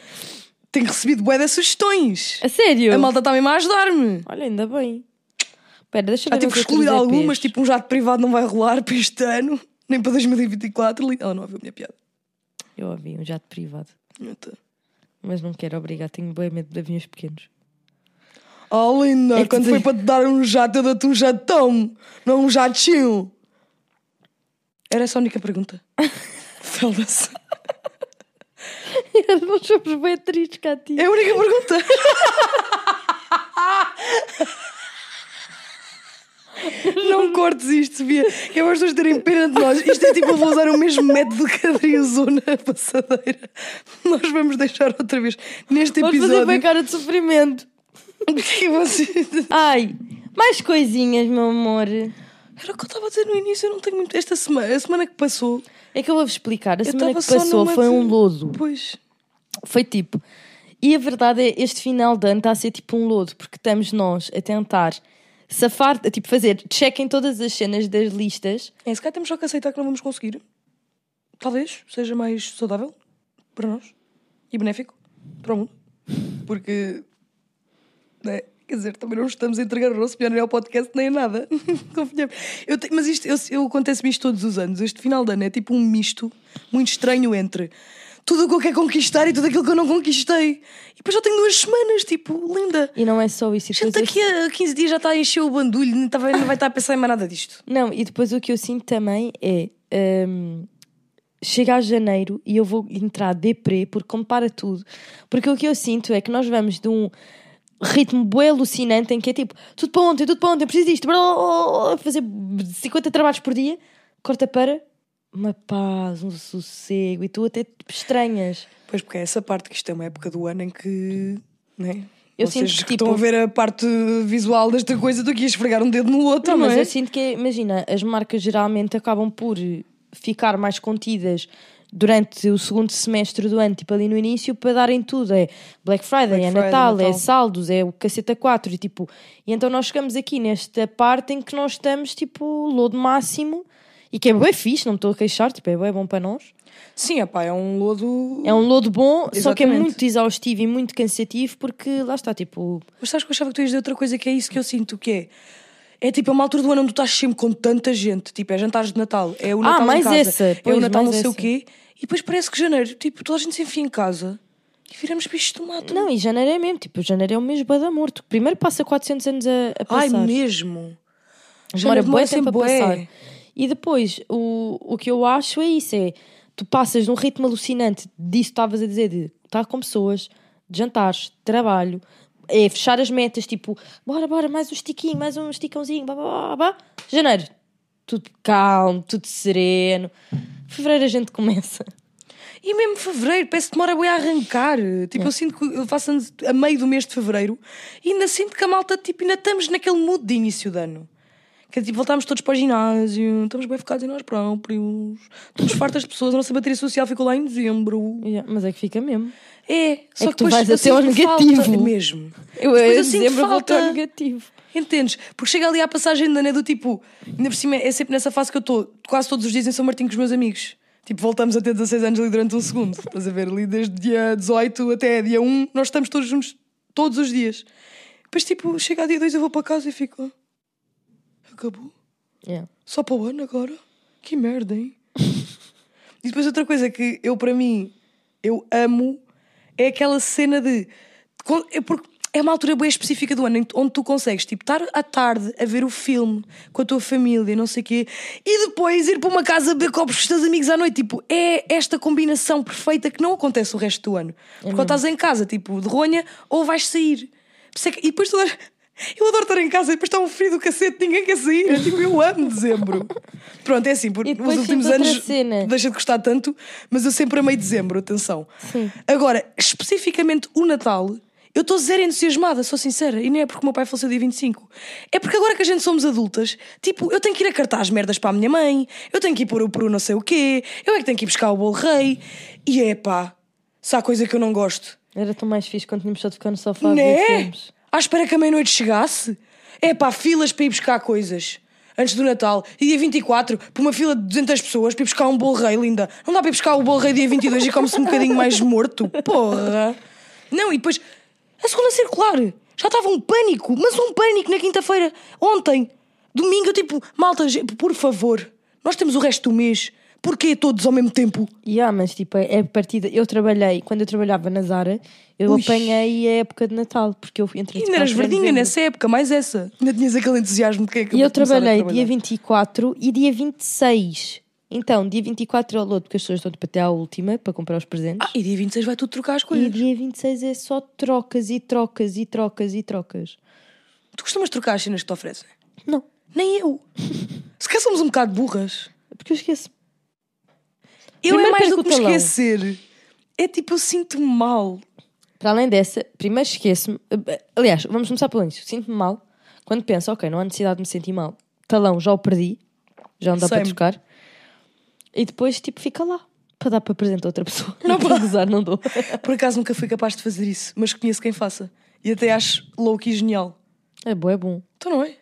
[SPEAKER 1] tenho recebido bué de sugestões.
[SPEAKER 2] A sério?
[SPEAKER 1] A malta está mesmo a ajudar-me.
[SPEAKER 2] Olha, ainda bem. Espera, deixa eu
[SPEAKER 1] Já
[SPEAKER 2] ver
[SPEAKER 1] tive
[SPEAKER 2] outros
[SPEAKER 1] excluir
[SPEAKER 2] EPs.
[SPEAKER 1] algumas, tipo um jato privado não vai rolar para este ano, nem para 2024. Li- Ela não ouviu a minha piada.
[SPEAKER 2] Eu ouvi um jato privado.
[SPEAKER 1] Eita.
[SPEAKER 2] Mas não quero obrigar, tenho bem medo de aviões pequenos.
[SPEAKER 1] Oh, linda,
[SPEAKER 2] É
[SPEAKER 1] quando foi para te dar um jato, eu dou-te um jatão, não um jatinho. Era essa a única pergunta.
[SPEAKER 2] Nós somos bem tristes, Cati.
[SPEAKER 1] É a única pergunta. Não cortes isto, Sofia. Que é para as pessoas terem pena de nós. Isto é tipo, eu vou usar o mesmo método que a Adri usou na passadeira. Nós vamos deixar outra vez neste
[SPEAKER 2] Vamos fazer
[SPEAKER 1] episódio.
[SPEAKER 2] bem cara de sofrimento.
[SPEAKER 1] que você...
[SPEAKER 2] Ai, mais coisinhas, meu amor.
[SPEAKER 1] Era o que eu estava a dizer no início. Eu não tenho muito. Esta semana, a semana que passou,
[SPEAKER 2] É que eu vou-vos explicar. A
[SPEAKER 1] eu
[SPEAKER 2] semana que passou foi
[SPEAKER 1] de-
[SPEAKER 2] um lodo.
[SPEAKER 1] Pois.
[SPEAKER 2] Foi tipo. E a verdade é, este final de ano está a ser tipo um lodo, porque estamos nós a tentar safar, a, tipo fazer check em todas as cenas das listas.
[SPEAKER 1] É, se calhar temos só que aceitar que não vamos conseguir. Talvez seja mais saudável para nós e benéfico para o mundo. Porque, né, quer dizer, também não estamos a entregar o nosso nem ao podcast nem a nada. Eu te- mas isto, eu, eu acontece-me isto todos os anos. Este final de ano é tipo um misto muito estranho entre tudo o que eu quero conquistar e tudo aquilo que eu não conquistei. E depois já tenho duas semanas, tipo, linda.
[SPEAKER 2] E não é só isso.
[SPEAKER 1] gente daqui a 15 dias já está a encher o bandulho, não, está- não vai estar a pensar em mais nada disto.
[SPEAKER 2] Não, e depois o que eu sinto também é. hum, chega a janeiro e eu vou entrar deprê porque compara tudo. Porque o que eu sinto é que nós vamos de um ritmo bué alucinante em que é tipo tudo para ontem, tudo para ontem, preciso disto, blá, blá, blá, fazer 50 trabalhos por dia, corta para uma paz, um sossego e tu até estranhas.
[SPEAKER 1] Pois, porque é essa parte que isto é uma época do ano em que. Né?
[SPEAKER 2] Eu
[SPEAKER 1] Vocês
[SPEAKER 2] sinto que,
[SPEAKER 1] que
[SPEAKER 2] tipo-
[SPEAKER 1] estão a ver a parte visual desta coisa, estou aqui a esfregar um dedo no outro,
[SPEAKER 2] Não,
[SPEAKER 1] não,
[SPEAKER 2] mas
[SPEAKER 1] é?
[SPEAKER 2] eu sinto que, é- imagina, as marcas geralmente acabam por ficar mais contidas durante o segundo semestre do ano, tipo ali no início, para darem tudo. É Black Friday,
[SPEAKER 1] Black
[SPEAKER 2] é
[SPEAKER 1] Friday,
[SPEAKER 2] Natal, é
[SPEAKER 1] Natal.
[SPEAKER 2] saldos, é o caceta 4 e tipo. E então nós chegamos aqui nesta parte em que nós estamos tipo lodo máximo e que é bem fixe, não me estou a queixar, tipo, é bem bom para nós.
[SPEAKER 1] Sim, epá, é um lodo.
[SPEAKER 2] É um lodo bom, só que é
[SPEAKER 1] Exatamente.
[SPEAKER 2] muito exaustivo e muito cansativo porque lá está, tipo.
[SPEAKER 1] Mas sabes que eu achava que tu ias dizer outra coisa que é isso que eu sinto, que é. É tipo é uma altura do ano onde tu estás sempre com tanta gente, tipo, é jantares de Natal, é o
[SPEAKER 2] Ah,
[SPEAKER 1] Natal em
[SPEAKER 2] mais
[SPEAKER 1] casa,
[SPEAKER 2] essa,
[SPEAKER 1] é
[SPEAKER 2] pois,
[SPEAKER 1] o Natal não sei o
[SPEAKER 2] essa.
[SPEAKER 1] quê, e depois parece que janeiro, tipo, toda a gente se enfia em casa e viramos bichos de mato.
[SPEAKER 2] Não, e janeiro é mesmo, tipo, janeiro é um mês bada morto. Primeiro passa 400 anos a, a
[SPEAKER 1] Ai,
[SPEAKER 2] passar.
[SPEAKER 1] mesmo.
[SPEAKER 2] Demora
[SPEAKER 1] Janeiro
[SPEAKER 2] bué
[SPEAKER 1] demora
[SPEAKER 2] tempo a
[SPEAKER 1] bué.
[SPEAKER 2] E depois, o, o que eu acho é isso: é tu passas num ritmo alucinante disso que estavas a dizer, de estar com pessoas, de jantares, de trabalho, é fechar as metas, tipo, bora, bora, mais um estiquinho, mais um esticãozinho, blá, blá, blá, blá. Janeiro, tudo calmo, tudo sereno. Fevereiro a gente começa.
[SPEAKER 1] E mesmo fevereiro, parece que demora bem a arrancar. Tipo, eu sinto que eu faço a meio do mês de fevereiro e ainda sinto que a malta, tipo, ainda estamos naquele mood de início de ano. Que é tipo, voltámos todos para o ginásio, estamos bem focados em nós próprios, estamos fartas de pessoas, a nossa bateria social ficou lá em dezembro.
[SPEAKER 2] Yeah, mas é que fica mesmo.
[SPEAKER 1] É, só
[SPEAKER 2] que
[SPEAKER 1] que,
[SPEAKER 2] tu
[SPEAKER 1] depois
[SPEAKER 2] vais
[SPEAKER 1] eu
[SPEAKER 2] até ao
[SPEAKER 1] sinto falta
[SPEAKER 2] negativo.
[SPEAKER 1] mesmo.
[SPEAKER 2] Eu
[SPEAKER 1] eu sinto
[SPEAKER 2] dezembro ao
[SPEAKER 1] falta.
[SPEAKER 2] negativo.
[SPEAKER 1] Entendes? Porque chega ali à passagem da né, do tipo, ainda por cima é sempre nessa fase que eu estou quase todos os dias em São Martinho com os meus amigos. Tipo, voltamos a ter 16 anos ali durante um segundo. Estás a ver? Ali desde dia 18 até dia 1, nós estamos todos juntos todos os dias. Depois, tipo, chega a dia 2, eu vou para casa e fico. "Ah, Acabou.
[SPEAKER 2] Yeah.
[SPEAKER 1] Só para o ano agora? Que merda, hein? e depois outra coisa que eu, para mim, eu amo é aquela cena de. É porque é uma altura bem específica do ano onde tu consegues, tipo, estar à tarde a ver o filme com a tua família, não sei o quê, e depois ir para uma casa beber copos com os teus amigos à noite. Tipo, é esta combinação perfeita que não acontece o resto do ano. Porque ou estás em casa, tipo, de ronha, ou vais sair. É E depois toda. Eu adoro estar em casa e depois está um frio do cacete, ninguém quer sair. Eu, tipo, eu amo dezembro. Pronto, é assim, porque
[SPEAKER 2] depois
[SPEAKER 1] nos últimos anos deixa de gostar tanto, mas eu sempre amei dezembro, atenção.
[SPEAKER 2] Sim.
[SPEAKER 1] Agora, especificamente o Natal, eu estou zero entusiasmada, sou sincera, e nem é porque o meu pai faleceu dia 25. É porque agora que a gente somos adultas, tipo, eu tenho que ir a cartar as merdas para a minha mãe, eu tenho que ir pôr o peru não sei o quê, eu é que tenho que ir buscar o bolo rei, e é pá, se há coisa que eu não gosto.
[SPEAKER 2] Era tão mais fixe quando tínhamos só de ficar no sofá a ver
[SPEAKER 1] Né?
[SPEAKER 2] filmes.
[SPEAKER 1] À espera que a meia-noite chegasse? É pá, filas para ir buscar coisas. Antes do Natal. E dia 24, por uma fila de 200 pessoas, para ir buscar um bolo rei, linda. Não dá para ir buscar o bolo rei dia 22 e come-se um bocadinho mais morto? Porra! Não, e depois, a segunda circular. Já estava um pânico, mas um pânico na quinta-feira. Ontem, domingo, eu tipo, malta, por favor, nós temos o resto do mês. Porquê todos ao mesmo tempo?
[SPEAKER 2] Yeah, mas tipo, é a partida. Eu trabalhei, quando eu trabalhava na Zara, eu
[SPEAKER 1] Ui.
[SPEAKER 2] apanhei a época de Natal, porque eu entrei
[SPEAKER 1] E ainda eras verdinha nessa época, mais essa. Ainda tinhas aquele entusiasmo de quem acabou
[SPEAKER 2] E eu trabalhei dia 24 e dia 26. Então, dia 24 é o lodo, porque as pessoas estão tipo, até à última para comprar os presentes.
[SPEAKER 1] Ah, e dia 26 vai tudo trocar as
[SPEAKER 2] e
[SPEAKER 1] coisas.
[SPEAKER 2] dia 26 é só trocas e trocas e trocas e trocas.
[SPEAKER 1] Tu costumas trocar as cenas que te oferecem?
[SPEAKER 2] Não,
[SPEAKER 1] Nem eu. Se calhar somos um bocado burras.
[SPEAKER 2] porque eu esqueço.
[SPEAKER 1] Eu
[SPEAKER 2] Primeiro
[SPEAKER 1] é mais do que me
[SPEAKER 2] talão.
[SPEAKER 1] esquecer. É tipo, eu sinto-me mal.
[SPEAKER 2] Para além dessa, primeiro esqueço-me. Aliás, vamos começar pelo início. Sinto-me mal quando penso, ok, não há necessidade de me sentir mal. Talão, já o perdi, já não dá para
[SPEAKER 1] Same.
[SPEAKER 2] trocar. E depois, tipo, fica lá para dar para apresentar a outra pessoa.
[SPEAKER 1] Não
[SPEAKER 2] para gozar, não dou.
[SPEAKER 1] Por acaso nunca fui capaz de fazer isso, mas conheço quem faça. E até acho louco e genial.
[SPEAKER 2] É bom, é bom.
[SPEAKER 1] Então não é?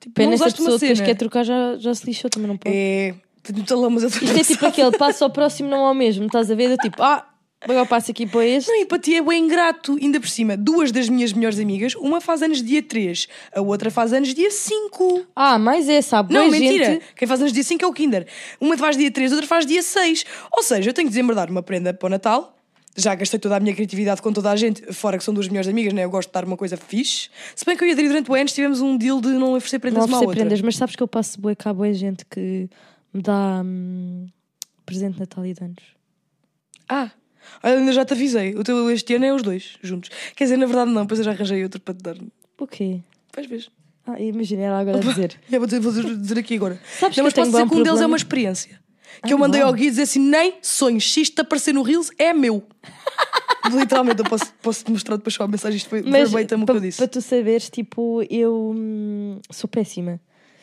[SPEAKER 1] Tipo,
[SPEAKER 2] Pena
[SPEAKER 1] não
[SPEAKER 2] essa
[SPEAKER 1] usaste uma
[SPEAKER 2] pessoa depois
[SPEAKER 1] cena.
[SPEAKER 2] quer trocar, já, já se lixou, também não pode.
[SPEAKER 1] É. Tenho talão, mas eu estou
[SPEAKER 2] Isto é tipo aquele passo ao próximo, não ao mesmo. Estás a ver? Eu tipo, ah, agora passo aqui para este.
[SPEAKER 1] Não, empatia é bem ingrato. Ainda por cima, duas das minhas melhores amigas, uma faz anos dia 3, a outra faz anos dia 5.
[SPEAKER 2] Ah, mas é, sabe?
[SPEAKER 1] Não,
[SPEAKER 2] boa
[SPEAKER 1] mentira.
[SPEAKER 2] gente-
[SPEAKER 1] Quem faz anos dia 5 é o Kinder. Uma faz dia 3, outra faz dia 6. Ou seja, eu tenho que desembardar uma prenda para o Natal. Já gastei toda a minha criatividade com toda a gente, fora que são duas melhores amigas, né? Eu gosto de dar uma coisa fixe. Se bem que eu e a Adri durante o anos tivemos um deal de não oferecer prendas
[SPEAKER 2] Não
[SPEAKER 1] uma à
[SPEAKER 2] oferecer
[SPEAKER 1] outra.
[SPEAKER 2] prendas, mas sabes que eu passo boa cá, boa gente que me dá hum, presente de Natal e de anos.
[SPEAKER 1] Ah, olha, ainda já te avisei. O teu este ano é os dois juntos. Quer dizer, na verdade não, depois eu já arranjei outro para te dar.
[SPEAKER 2] O quê?
[SPEAKER 1] Vais ver.
[SPEAKER 2] Ah, imagina ela agora a dizer.
[SPEAKER 1] Já vou dizer, vou dizer- aqui agora.
[SPEAKER 2] Sabes
[SPEAKER 1] não,
[SPEAKER 2] que
[SPEAKER 1] mas posso dizer que um deles é uma experiência. Que
[SPEAKER 2] Ah,
[SPEAKER 1] eu mandei
[SPEAKER 2] bom.
[SPEAKER 1] ao Gui dizer assim: nem sonhos, se isto aparecer no Reels, é meu. Literalmente, eu posso, posso te mostrar depois só a mensagem. Isto foi
[SPEAKER 2] Mas
[SPEAKER 1] verbatim o que eu
[SPEAKER 2] para
[SPEAKER 1] disse.
[SPEAKER 2] tu saberes, tipo, eu hum, sou péssima.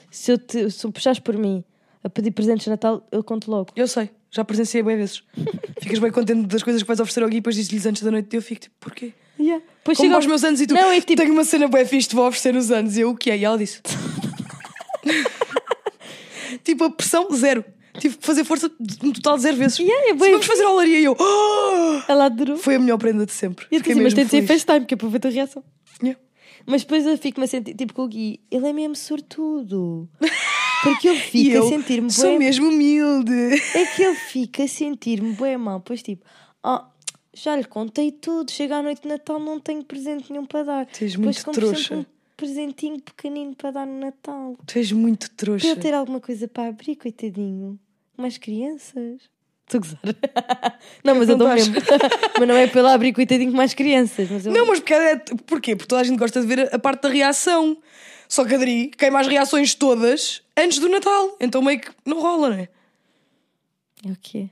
[SPEAKER 2] Se, eu te, se puxares por mim a pedir presentes de Natal, eu conto logo.
[SPEAKER 1] Eu sei, já presenciei bem vezes. Ficas bem contente das coisas que vais oferecer ao Gui e depois dizes-lhes antes da noite. E eu fico tipo: porquê?
[SPEAKER 2] Depois
[SPEAKER 1] Como
[SPEAKER 2] chega
[SPEAKER 1] aos meus anos e tu,
[SPEAKER 2] Não, é tipo-
[SPEAKER 1] tenho uma cena bem fixe, te vou oferecer nos anos. E eu, o que é? E ela disse: tipo, a pressão zero. Tive que fazer força um total de zero vezes.
[SPEAKER 2] Yeah, é bué
[SPEAKER 1] vamos fazer a olaria e eu. "Ah!"
[SPEAKER 2] Ela adorou.
[SPEAKER 1] Foi a melhor prenda de sempre.
[SPEAKER 2] E eu disse, mas tem de ser. FaceTime, que é ver a reação.
[SPEAKER 1] Yeah.
[SPEAKER 2] Mas depois eu fico-me a sentir, tipo, com o Gui, ele é mesmo sortudo. Porque ele
[SPEAKER 1] E
[SPEAKER 2] fica
[SPEAKER 1] eu
[SPEAKER 2] a sentir-me
[SPEAKER 1] sou mesmo humilde.
[SPEAKER 2] É que ele fica a sentir-me bué mal. Pois tipo, oh, já lhe contei tudo, chega à noite de Natal, não tenho presente nenhum para dar.
[SPEAKER 1] Tu és muito trouxa.
[SPEAKER 2] um presentinho pequenino para dar no Natal.
[SPEAKER 1] Tu és muito
[SPEAKER 2] Para
[SPEAKER 1] trouxa.
[SPEAKER 2] ele ter alguma coisa para abrir, coitadinho. Umas crianças. Estou a gozar. não, mas eu
[SPEAKER 1] Não
[SPEAKER 2] dou mesmo. mas não é para ele abrir, coitadinho, com mais crianças. Mas eu...
[SPEAKER 1] Não, mas porque é, porquê? Porque toda a gente gosta de ver a parte da reação. Só que Adri queima as reações todas antes do Natal. Então meio que não rola, não é?
[SPEAKER 2] É o quê?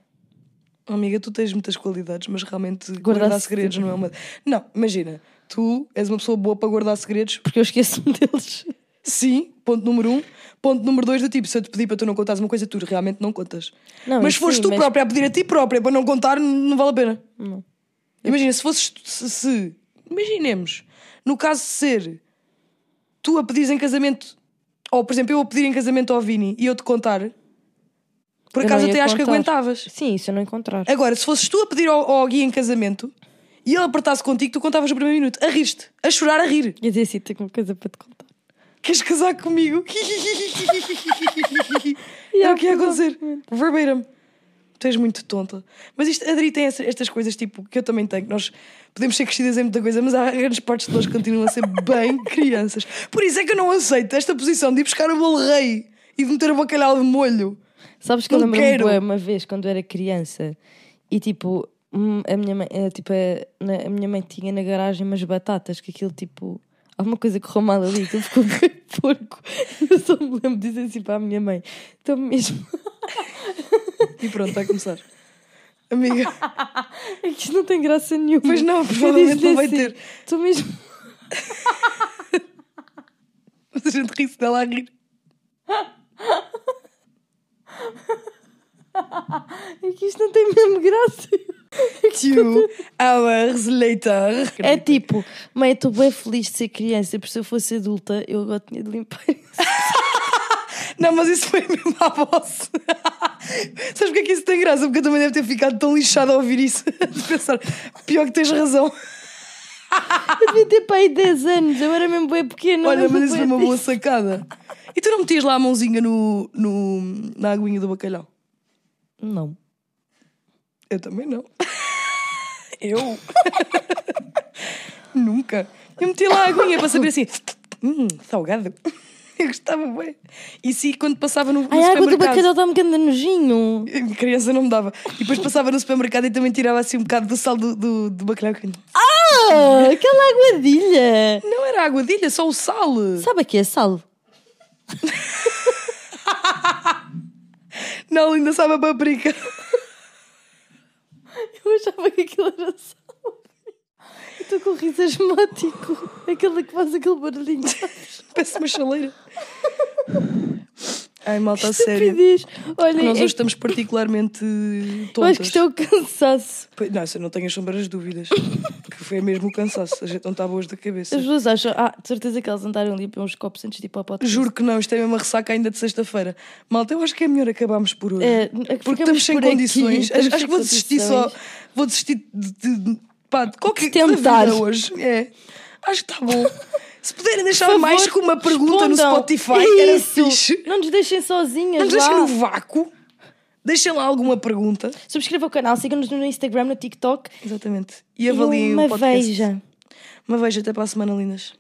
[SPEAKER 1] Oh, amiga, tu tens muitas qualidades, mas realmente
[SPEAKER 2] Guardar
[SPEAKER 1] guardar, segredos não é uma. Não, imagina, tu és uma pessoa boa para guardar segredos.
[SPEAKER 2] Porque eu esqueço-me deles.
[SPEAKER 1] Sim, ponto número um. Ponto número dois, do tipo, se eu te pedir para tu não contares uma coisa, tu realmente não contas.
[SPEAKER 2] Não,
[SPEAKER 1] mas se fores tu
[SPEAKER 2] mas-
[SPEAKER 1] própria a pedir a ti própria para não contar, não vale a pena.
[SPEAKER 2] Não.
[SPEAKER 1] Imagina, se fosses. Se, se- imaginemos, no caso de ser tu a pedires em casamento, ou por exemplo, eu a pedir em casamento ao Vini e eu te contar, por
[SPEAKER 2] Eu
[SPEAKER 1] acaso até acho que
[SPEAKER 2] contar.
[SPEAKER 1] aguentavas.
[SPEAKER 2] Sim, isso eu não encontrar.
[SPEAKER 1] Agora, se fosses tu a pedir ao, ao Gui em casamento e ele apertasse contigo, tu contavas o primeiro minuto, a rir-te, a chorar, a rir.
[SPEAKER 2] Quer dizer, assim, tenho uma coisa para te contar.
[SPEAKER 1] Queres casar comigo? é o que ia acontecer. Verbatim. Tu és muito tonta. Mas isto, a Adri tem estas coisas tipo que eu também tenho. Nós podemos ser crescidas em muita coisa, mas há grandes partes de nós que continuam a ser bem crianças. Por isso é que eu não aceito esta posição de ir buscar o bolo rei e de meter o bacalhau de molho.
[SPEAKER 2] Sabes que eu
[SPEAKER 1] Não
[SPEAKER 2] lembro-me
[SPEAKER 1] quero.
[SPEAKER 2] bué uma vez quando eu era criança e tipo, hum, a minha mãe, eh, tipo, a, na- a minha mãe tinha na garagem umas batatas que aquilo tipo. Alguma coisa correu mal ali, aquilo ficou bem porco. Eu só me lembro de dizer assim para a minha mãe: Estou mesmo.
[SPEAKER 1] E pronto, vai começar. Amiga,
[SPEAKER 2] É que isto não tem graça nenhuma.
[SPEAKER 1] Pois não, provavelmente não vai
[SPEAKER 2] assim,
[SPEAKER 1] ter.
[SPEAKER 2] Estou mesmo.
[SPEAKER 1] mas a gente ri-se dela a rir.
[SPEAKER 2] É que isto não tem mesmo graça.
[SPEAKER 1] Two hours later.
[SPEAKER 2] É tipo, mãe, estou bem feliz de ser criança, porque se eu fosse adulta, eu agora tinha de limpar isso.
[SPEAKER 1] Não, mas isso foi mesmo à voz. Sabes porque é que isso tem graça? Porque eu também deve ter ficado tão lixada a ouvir isso. De pensar, pior que tens razão.
[SPEAKER 2] Eu devia ter para aí 10 anos, eu era mesmo bem pequena.
[SPEAKER 1] Olha, mas isso foi uma boa sacada. E tu não metias lá a mãozinha no, no, na aguinha do bacalhau?
[SPEAKER 2] Não.
[SPEAKER 1] Eu também não. Eu? Nunca. Eu metia lá a aguinha para saber assim, hum, salgado. Eu gostava bem. E sim, quando passava no, no
[SPEAKER 2] Ai, a água do
[SPEAKER 1] supermercado.
[SPEAKER 2] bacalhau dá-me grande nojinho.
[SPEAKER 1] A criança não me dava. E depois passava no supermercado e também tirava assim um bocado do sal do, do, do bacalhau.
[SPEAKER 2] Ah, aquela aguadilha.
[SPEAKER 1] Não era aguadilha, só o sal.
[SPEAKER 2] Sabe aqui é sal?
[SPEAKER 1] Não, ainda sabe a paprika.
[SPEAKER 2] Eu achava que aquilo era. Eu estou com o riso asmático. Aquele que faz aquele barulhinho.
[SPEAKER 1] Parece uma chaleira. Ai, malta, a sério.
[SPEAKER 2] Olha,
[SPEAKER 1] Nós
[SPEAKER 2] é
[SPEAKER 1] hoje estamos particularmente
[SPEAKER 2] Eu
[SPEAKER 1] tontas.
[SPEAKER 2] acho que isto é o cansaço.
[SPEAKER 1] Pois- Não, isso eu não tenho as sombras dúvidas. que foi mesmo o cansaço. A gente não está boas da cabeça.
[SPEAKER 2] As pessoas acham, ah, de certeza que elas andaram ali para uns copos antes de ir para o podcast.
[SPEAKER 1] Juro que não, isto é mesmo uma ressaca ainda de sexta-feira. Malta, eu acho que é melhor acabarmos por hoje.
[SPEAKER 2] É,
[SPEAKER 1] Porque
[SPEAKER 2] ficamos
[SPEAKER 1] estamos sem
[SPEAKER 2] por aqui,
[SPEAKER 1] condições.
[SPEAKER 2] estamos
[SPEAKER 1] Acho,
[SPEAKER 2] sem
[SPEAKER 1] que vou desistir só.
[SPEAKER 2] condições.
[SPEAKER 1] Vou desistir de, de, pá, de qualquer
[SPEAKER 2] De tentar.
[SPEAKER 1] da vida hoje. É. Acho que está bom. Se puderem deixar
[SPEAKER 2] Por
[SPEAKER 1] mais
[SPEAKER 2] favor,
[SPEAKER 1] que uma pergunta no
[SPEAKER 2] respondam.
[SPEAKER 1] Spotify, era
[SPEAKER 2] Isso.
[SPEAKER 1] fixe.
[SPEAKER 2] Não nos deixem sozinhas
[SPEAKER 1] Não nos
[SPEAKER 2] lá.
[SPEAKER 1] deixem no vácuo. Deixem lá alguma pergunta.
[SPEAKER 2] Subscrevam o canal, sigam-nos no Instagram, no TikTok.
[SPEAKER 1] Exatamente. E avaliem
[SPEAKER 2] uma
[SPEAKER 1] o podcast.
[SPEAKER 2] veja.
[SPEAKER 1] Uma veja até para a semana, lindas.